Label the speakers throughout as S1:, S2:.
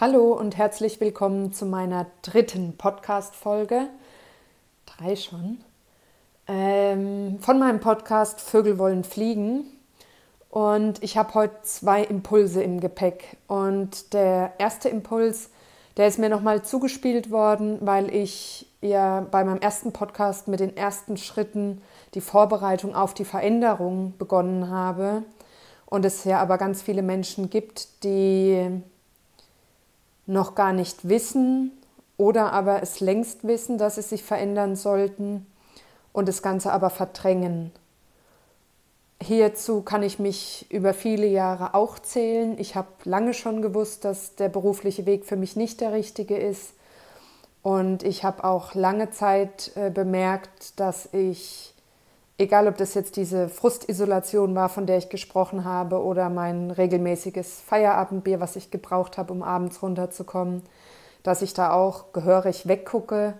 S1: Hallo und herzlich willkommen zu meiner dritten Podcast-Folge. Drei schon. Ähm, von meinem Podcast Vögel wollen fliegen. Und ich habe heute zwei Impulse im Gepäck. Und der erste Impuls, der ist mir nochmal zugespielt worden, weil ich ja bei meinem ersten Podcast mit den ersten Schritten die Vorbereitung auf die Veränderung begonnen habe. Und es ja aber ganz viele Menschen gibt, die noch gar nicht wissen oder aber es längst wissen, dass sie sich verändern sollten und das Ganze aber verdrängen. Hierzu kann ich mich über viele Jahre auch zählen. Ich habe lange schon gewusst, dass der berufliche Weg für mich nicht der richtige ist. Und ich habe auch lange Zeit äh, bemerkt, dass ich, egal ob das jetzt diese Frustisolation war, von der ich gesprochen habe, oder mein regelmäßiges Feierabendbier, was ich gebraucht habe, um abends runterzukommen, dass ich da auch gehörig weggucke.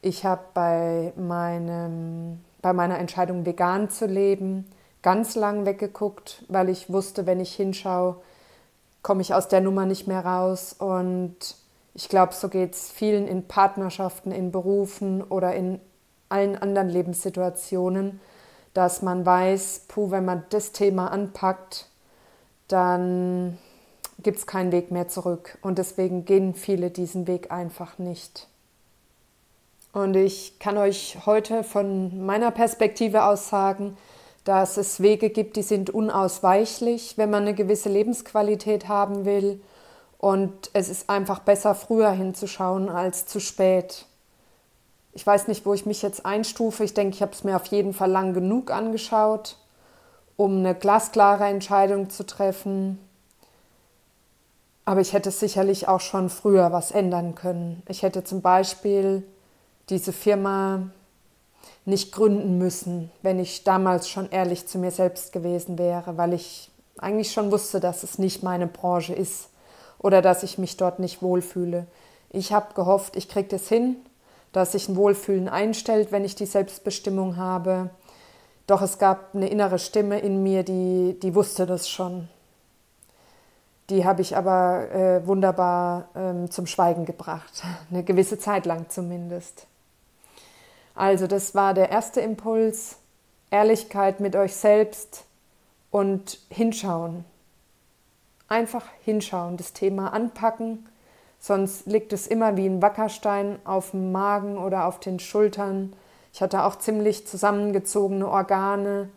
S1: Ich habe bei, meinem, bei meiner Entscheidung, vegan zu leben, ganz lang weggeguckt, weil ich wusste, wenn ich hinschaue, komme ich aus der Nummer nicht mehr raus. Und ich glaube, so geht es vielen in Partnerschaften, in Berufen oder in allen anderen Lebenssituationen, dass man weiß, puh, wenn man das Thema anpackt, dann gibt es keinen Weg mehr zurück. Und deswegen gehen viele diesen Weg einfach nicht. Und ich kann euch heute von meiner Perspektive aus sagen, dass es Wege gibt, die sind unausweichlich, wenn man eine gewisse Lebensqualität haben will. Und es ist einfach besser, früher hinzuschauen als zu spät. Ich weiß nicht, wo ich mich jetzt einstufe. Ich denke, ich habe es mir auf jeden Fall lang genug angeschaut, um eine glasklare Entscheidung zu treffen. Aber ich hätte sicherlich auch schon früher was ändern können. Ich hätte zum Beispiel diese Firma nicht gründen müssen, wenn ich damals schon ehrlich zu mir selbst gewesen wäre, weil ich eigentlich schon wusste, dass es nicht meine Branche ist oder dass ich mich dort nicht wohlfühle. Ich habe gehofft, ich kriege das hin, dass sich ein Wohlfühlen einstellt, wenn ich die Selbstbestimmung habe. Doch es gab eine innere Stimme in mir, die, die wusste das schon. Die habe ich aber äh, wunderbar ähm, zum Schweigen gebracht, eine gewisse Zeit lang zumindest. Also das war der erste Impuls, Ehrlichkeit mit euch selbst und hinschauen. Einfach hinschauen, das Thema anpacken, sonst liegt es immer wie ein Wackerstein auf dem Magen oder auf den Schultern. Ich hatte auch ziemlich zusammengezogene Organe,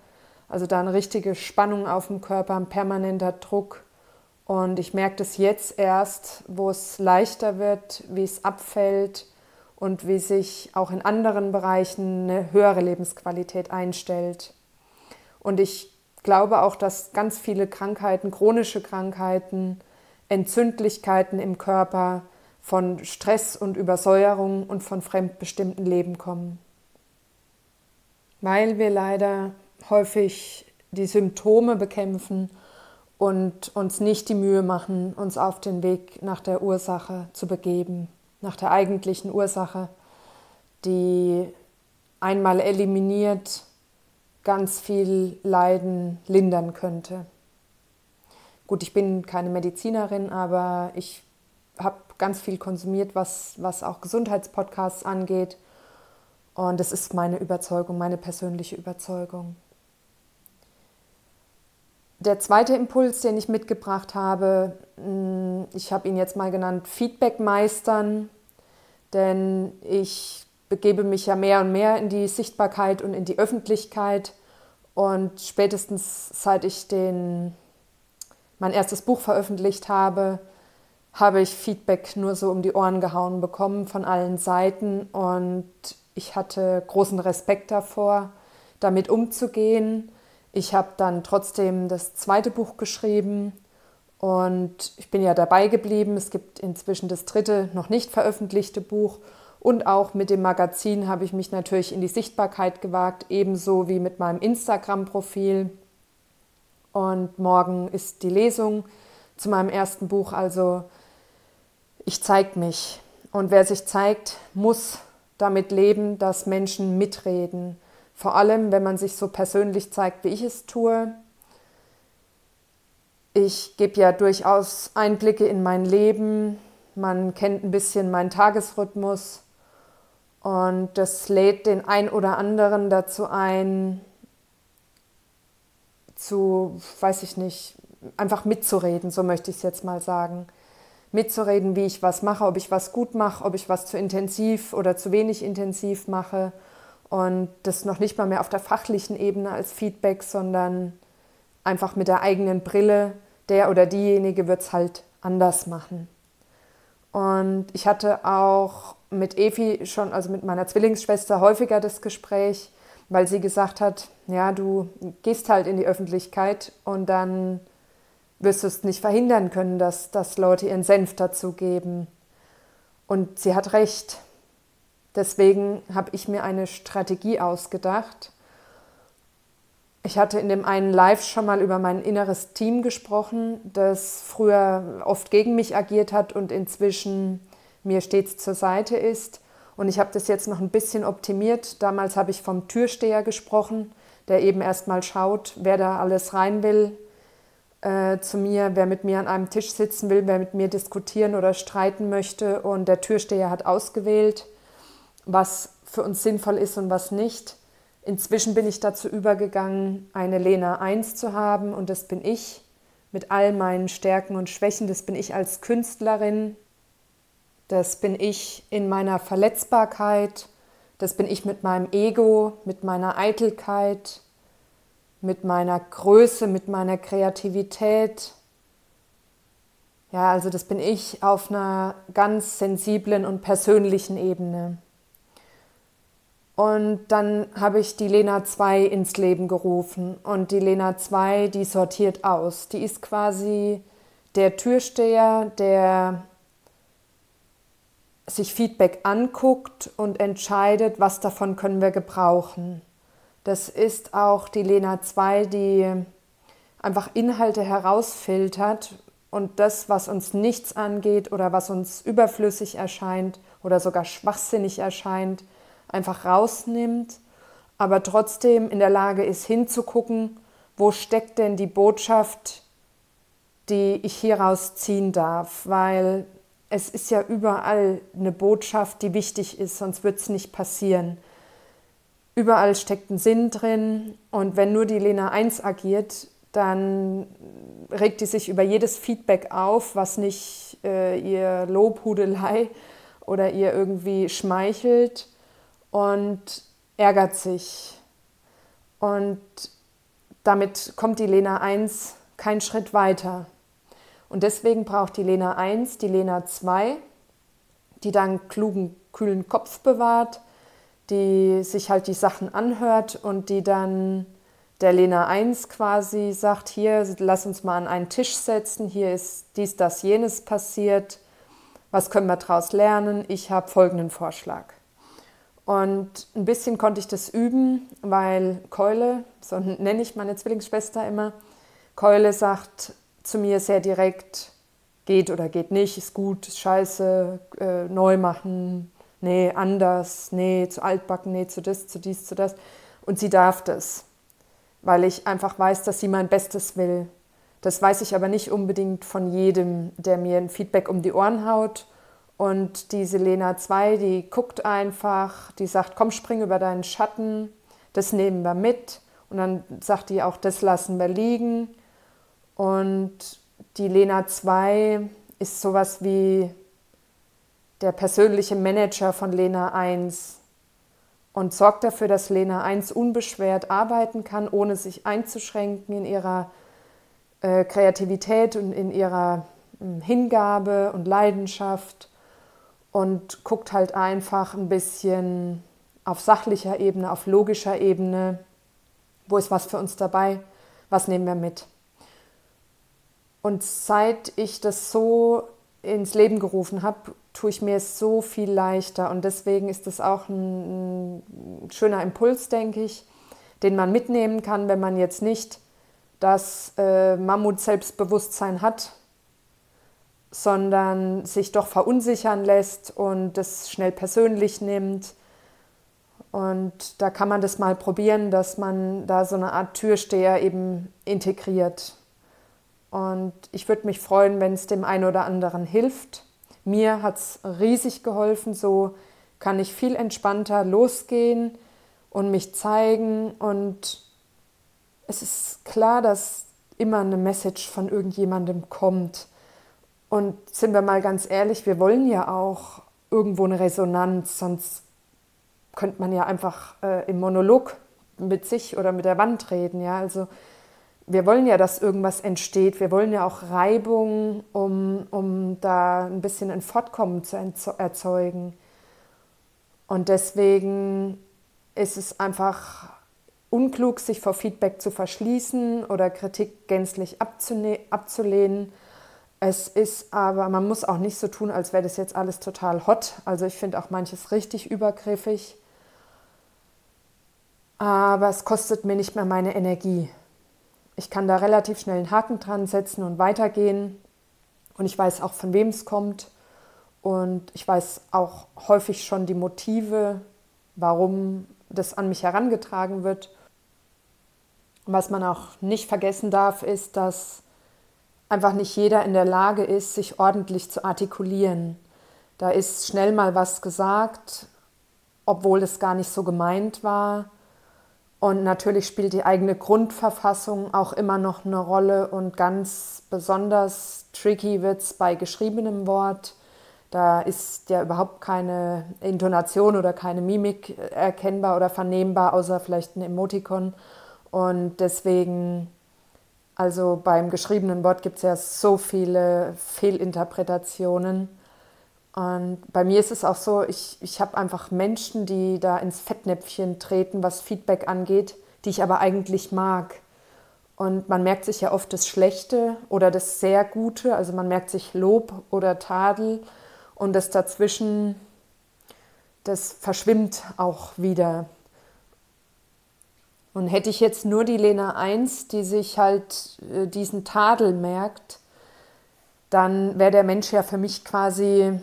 S1: also da eine richtige Spannung auf dem Körper, ein permanenter Druck. Und ich merke das jetzt erst, wo es leichter wird, wie es abfällt, und wie sich auch in anderen Bereichen eine höhere Lebensqualität einstellt. Und ich glaube auch, dass ganz viele Krankheiten, chronische Krankheiten, Entzündlichkeiten im Körper von Stress und Übersäuerung und von fremdbestimmten Leben kommen. Weil wir leider häufig die Symptome bekämpfen und uns nicht die Mühe machen, uns auf den Weg nach der Ursache zu begeben nach der eigentlichen Ursache, die einmal eliminiert ganz viel Leiden lindern könnte. Gut, ich bin keine Medizinerin, aber ich habe ganz viel konsumiert, was, was auch Gesundheitspodcasts angeht. Und das ist meine Überzeugung, meine persönliche Überzeugung. Der zweite Impuls, den ich mitgebracht habe, hm, ich habe ihn jetzt mal genannt Feedback meistern, denn ich begebe mich ja mehr und mehr in die Sichtbarkeit und in die Öffentlichkeit. Und spätestens seit ich den, mein erstes Buch veröffentlicht habe, habe ich Feedback nur so um die Ohren gehauen bekommen von allen Seiten. Und ich hatte großen Respekt davor, damit umzugehen ich habe dann trotzdem das zweite Buch geschrieben und ich bin ja dabei geblieben. Es gibt inzwischen das dritte, noch nicht veröffentlichte Buch. Und auch mit dem Magazin habe ich mich natürlich in die Sichtbarkeit gewagt, ebenso wie mit meinem Instagram-Profil. Und morgen ist die Lesung zu meinem ersten Buch. Also ich zeige mich. Und wer sich zeigt, muss damit leben, dass Menschen mitreden vor allem, wenn man sich so persönlich zeigt, wie ich es tue. Ich gebe ja durchaus Einblicke in mein Leben, man kennt ein bisschen meinen Tagesrhythmus und das lädt den ein oder anderen dazu ein, zu, weiß ich nicht, einfach mitzureden, so möchte ich es jetzt mal sagen. Mitzureden, wie ich was mache, ob ich was gut mache, ob ich was zu intensiv oder zu wenig intensiv mache. Und das noch nicht mal mehr auf der fachlichen Ebene als Feedback, sondern einfach mit der eigenen Brille. Der oder diejenige wird es halt anders machen. Und ich hatte auch mit Evi schon, also mit meiner Zwillingsschwester, häufiger das Gespräch, weil sie gesagt hat, ja, du gehst halt in die Öffentlichkeit und dann wirst du es nicht verhindern können, dass, dass Leute ihren Senf dazugeben. Und sie hat recht. Deswegen habe ich mir eine Strategie ausgedacht. Ich hatte in dem einen Live schon mal über mein inneres Team gesprochen, das früher oft gegen mich agiert hat und inzwischen mir stets zur Seite ist. Und ich habe das jetzt noch ein bisschen optimiert. Damals habe ich vom Türsteher gesprochen, der eben erstmal schaut, wer da alles rein will äh, zu mir, wer mit mir an einem Tisch sitzen will, wer mit mir diskutieren oder streiten möchte. Und der Türsteher hat ausgewählt, was für uns sinnvoll ist und was nicht. Inzwischen bin ich dazu übergegangen, eine Lena 1 zu haben und das bin ich mit all meinen Stärken und Schwächen. Das bin ich als Künstlerin, das bin ich in meiner Verletzbarkeit, das bin ich mit meinem Ego, mit meiner Eitelkeit, mit meiner Größe, mit meiner Kreativität. Ja, also das bin ich auf einer ganz sensiblen und persönlichen Ebene. Und dann habe ich die Lena 2 ins Leben gerufen. Und die Lena 2, die sortiert aus. Die ist quasi der Türsteher, der sich Feedback anguckt und entscheidet, was davon können wir gebrauchen. Das ist auch die Lena 2, die einfach Inhalte herausfiltert und das, was uns nichts angeht oder was uns überflüssig erscheint oder sogar schwachsinnig erscheint, einfach rausnimmt, aber trotzdem in der Lage ist hinzugucken, wo steckt denn die Botschaft, die ich hieraus ziehen darf, weil es ist ja überall eine Botschaft, die wichtig ist, sonst wird es nicht passieren. Überall steckt ein Sinn drin und wenn nur die Lena 1 agiert, dann regt die sich über jedes Feedback auf, was nicht äh, ihr Lobhudelei oder ihr irgendwie schmeichelt und ärgert sich. Und damit kommt die Lena 1 keinen Schritt weiter. Und deswegen braucht die Lena 1 die Lena 2, die dann klugen, kühlen Kopf bewahrt, die sich halt die Sachen anhört und die dann der Lena 1 quasi sagt, hier, lass uns mal an einen Tisch setzen, hier ist dies, das, jenes passiert, was können wir daraus lernen? Ich habe folgenden Vorschlag. Und ein bisschen konnte ich das üben, weil Keule, so nenne ich meine Zwillingsschwester immer, Keule sagt, zu mir sehr direkt, geht oder geht nicht, ist gut, ist scheiße, äh, neu machen, nee, anders, nee, zu altbacken, nee, zu das, zu dies, zu das. Und sie darf das, weil ich einfach weiß, dass sie mein Bestes will. Das weiß ich aber nicht unbedingt von jedem, der mir ein Feedback um die Ohren haut. Und diese Lena 2, die guckt einfach, die sagt, komm, spring über deinen Schatten, das nehmen wir mit. Und dann sagt die auch, das lassen wir liegen. Und die Lena 2 ist sowas wie der persönliche Manager von Lena 1 und sorgt dafür, dass Lena 1 unbeschwert arbeiten kann, ohne sich einzuschränken in ihrer äh, Kreativität und in ihrer äh, Hingabe und Leidenschaft und guckt halt einfach ein bisschen auf sachlicher Ebene, auf logischer Ebene, wo ist was für uns dabei, was nehmen wir mit. Und seit ich das so ins Leben gerufen habe, tue ich mir es so viel leichter. Und deswegen ist das auch ein, ein schöner Impuls, denke ich, den man mitnehmen kann, wenn man jetzt nicht das äh, Mammut-Selbstbewusstsein hat, sondern sich doch verunsichern lässt und das schnell persönlich nimmt. Und da kann man das mal probieren, dass man da so eine Art Türsteher eben integriert. Und ich würde mich freuen, wenn es dem einen oder anderen hilft. Mir hat es riesig geholfen, so kann ich viel entspannter losgehen und mich zeigen. Und es ist klar, dass immer eine Message von irgendjemandem kommt. Und sind wir mal ganz ehrlich, wir wollen ja auch irgendwo eine Resonanz, sonst könnte man ja einfach äh, im Monolog mit sich oder mit der Wand reden. Ja? Also wir wollen ja, dass irgendwas entsteht. Wir wollen ja auch Reibung, um, um da ein bisschen ein Fortkommen zu erzeugen. Und deswegen ist es einfach unklug, sich vor Feedback zu verschließen oder Kritik gänzlich abzulehnen. Es ist aber, man muss auch nicht so tun, als wäre das jetzt alles total hot. Also ich finde auch manches richtig übergriffig. Aber es kostet mir nicht mehr meine Energie. Ich kann da relativ schnell einen Haken dran setzen und weitergehen. Und ich weiß auch, von wem es kommt. Und ich weiß auch häufig schon die Motive, warum das an mich herangetragen wird. was man auch nicht vergessen darf, ist, dass einfach nicht jeder in der Lage ist, sich ordentlich zu artikulieren. Da ist schnell mal was gesagt, obwohl es gar nicht so gemeint war. Und natürlich spielt die eigene Grundverfassung auch immer noch eine Rolle und ganz besonders tricky wird es bei geschriebenem Wort. Da ist ja überhaupt keine Intonation oder keine Mimik erkennbar oder vernehmbar, außer vielleicht ein Emotikon. Und deswegen, also beim geschriebenen Wort gibt es ja so viele Fehlinterpretationen. Und bei mir ist es auch so, ich, ich habe einfach Menschen, die da ins Fettnäpfchen treten, was Feedback angeht, die ich aber eigentlich mag. Und man merkt sich ja oft das Schlechte oder das sehr Gute, also man merkt sich Lob oder Tadel und das dazwischen, das verschwimmt auch wieder. Und hätte ich jetzt nur die Lena 1, die sich halt äh, diesen Tadel merkt, dann wäre der Mensch ja für mich quasi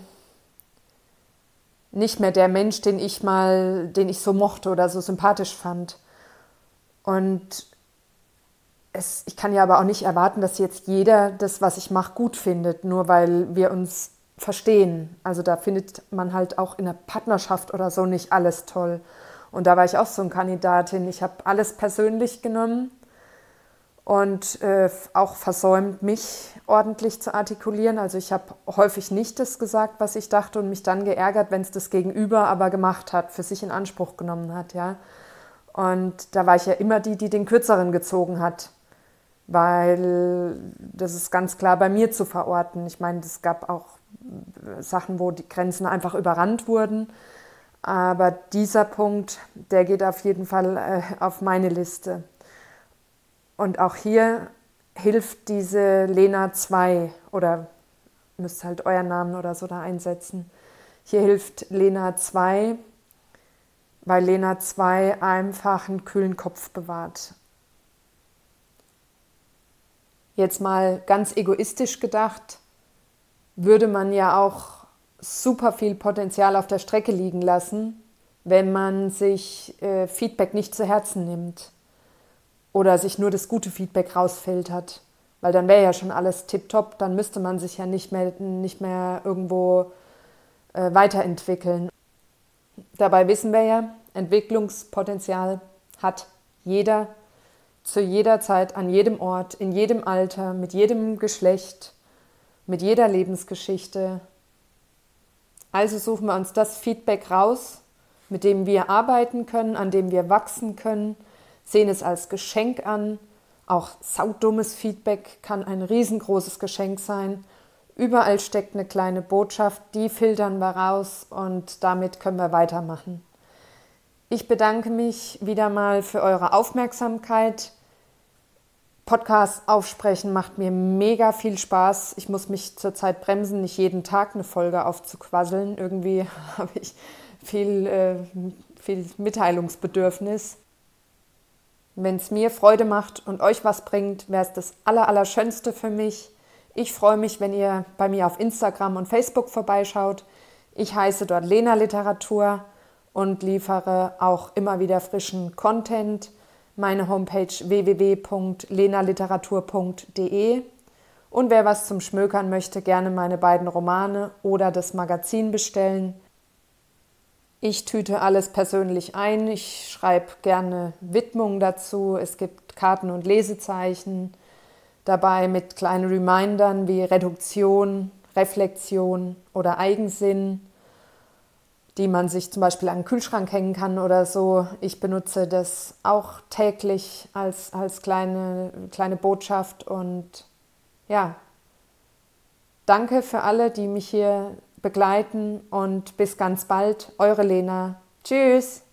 S1: nicht mehr der Mensch, den ich mal, den ich so mochte oder so sympathisch fand. Und es, ich kann ja aber auch nicht erwarten, dass jetzt jeder das, was ich mache, gut findet, nur weil wir uns verstehen. Also da findet man halt auch in der Partnerschaft oder so nicht alles toll. Und da war ich auch so eine Kandidatin. Ich habe alles persönlich genommen und äh, auch versäumt, mich ordentlich zu artikulieren. Also ich habe häufig nicht das gesagt, was ich dachte und mich dann geärgert, wenn es das Gegenüber aber gemacht hat, für sich in Anspruch genommen hat. Ja? Und da war ich ja immer die, die den Kürzeren gezogen hat weil das ist ganz klar bei mir zu verorten. Ich meine, es gab auch Sachen, wo die Grenzen einfach überrannt wurden. Aber dieser Punkt, der geht auf jeden Fall äh, auf meine Liste. Und auch hier hilft diese Lena 2 oder müsst halt euren Namen oder so da einsetzen. Hier hilft Lena 2, weil Lena 2 einfach einen kühlen Kopf bewahrt. Jetzt mal ganz egoistisch gedacht, würde man ja auch super viel Potenzial auf der Strecke liegen lassen, wenn man sich äh, Feedback nicht zu Herzen nimmt oder sich nur das gute Feedback rausfiltert. Weil dann wäre ja schon alles tipptopp, dann müsste man sich ja nicht mehr, nicht mehr irgendwo äh, weiterentwickeln. Dabei wissen wir ja, Entwicklungspotenzial hat jeder zu jeder Zeit, an jedem Ort, in jedem Alter, mit jedem Geschlecht, mit jeder Lebensgeschichte. Also suchen wir uns das Feedback raus, mit dem wir arbeiten können, an dem wir wachsen können, sehen es als Geschenk an. Auch saudummes Feedback kann ein riesengroßes Geschenk sein. Überall steckt eine kleine Botschaft, die filtern wir raus und damit können wir weitermachen. Ich bedanke mich wieder mal für eure Aufmerksamkeit. Podcast aufsprechen macht mir mega viel Spaß. Ich muss mich zurzeit bremsen, nicht jeden Tag eine Folge aufzuquasseln. Irgendwie habe ich viel, äh, viel Mitteilungsbedürfnis. Wenn es mir Freude macht und euch was bringt, wäre es das Allerallerschönste für mich. Ich freue mich, wenn ihr bei mir auf Instagram und Facebook vorbeischaut. Ich heiße dort Lena Literatur und liefere auch immer wieder frischen Content meine Homepage www.lenaliteratur.de Und wer was zum Schmökern möchte, gerne meine beiden Romane oder das Magazin bestellen. Ich tüte alles persönlich ein. Ich schreibe gerne Widmungen dazu. Es gibt Karten und Lesezeichen dabei mit kleinen Remindern wie Reduktion, Reflexion oder Eigensinn, die man sich zum Beispiel an den Kühlschrank hängen kann oder so. Ich benutze das auch täglich als, als kleine, kleine Botschaft und ja, danke für alle, die mich hier begleiten und bis ganz bald. Eure Lena. Tschüss.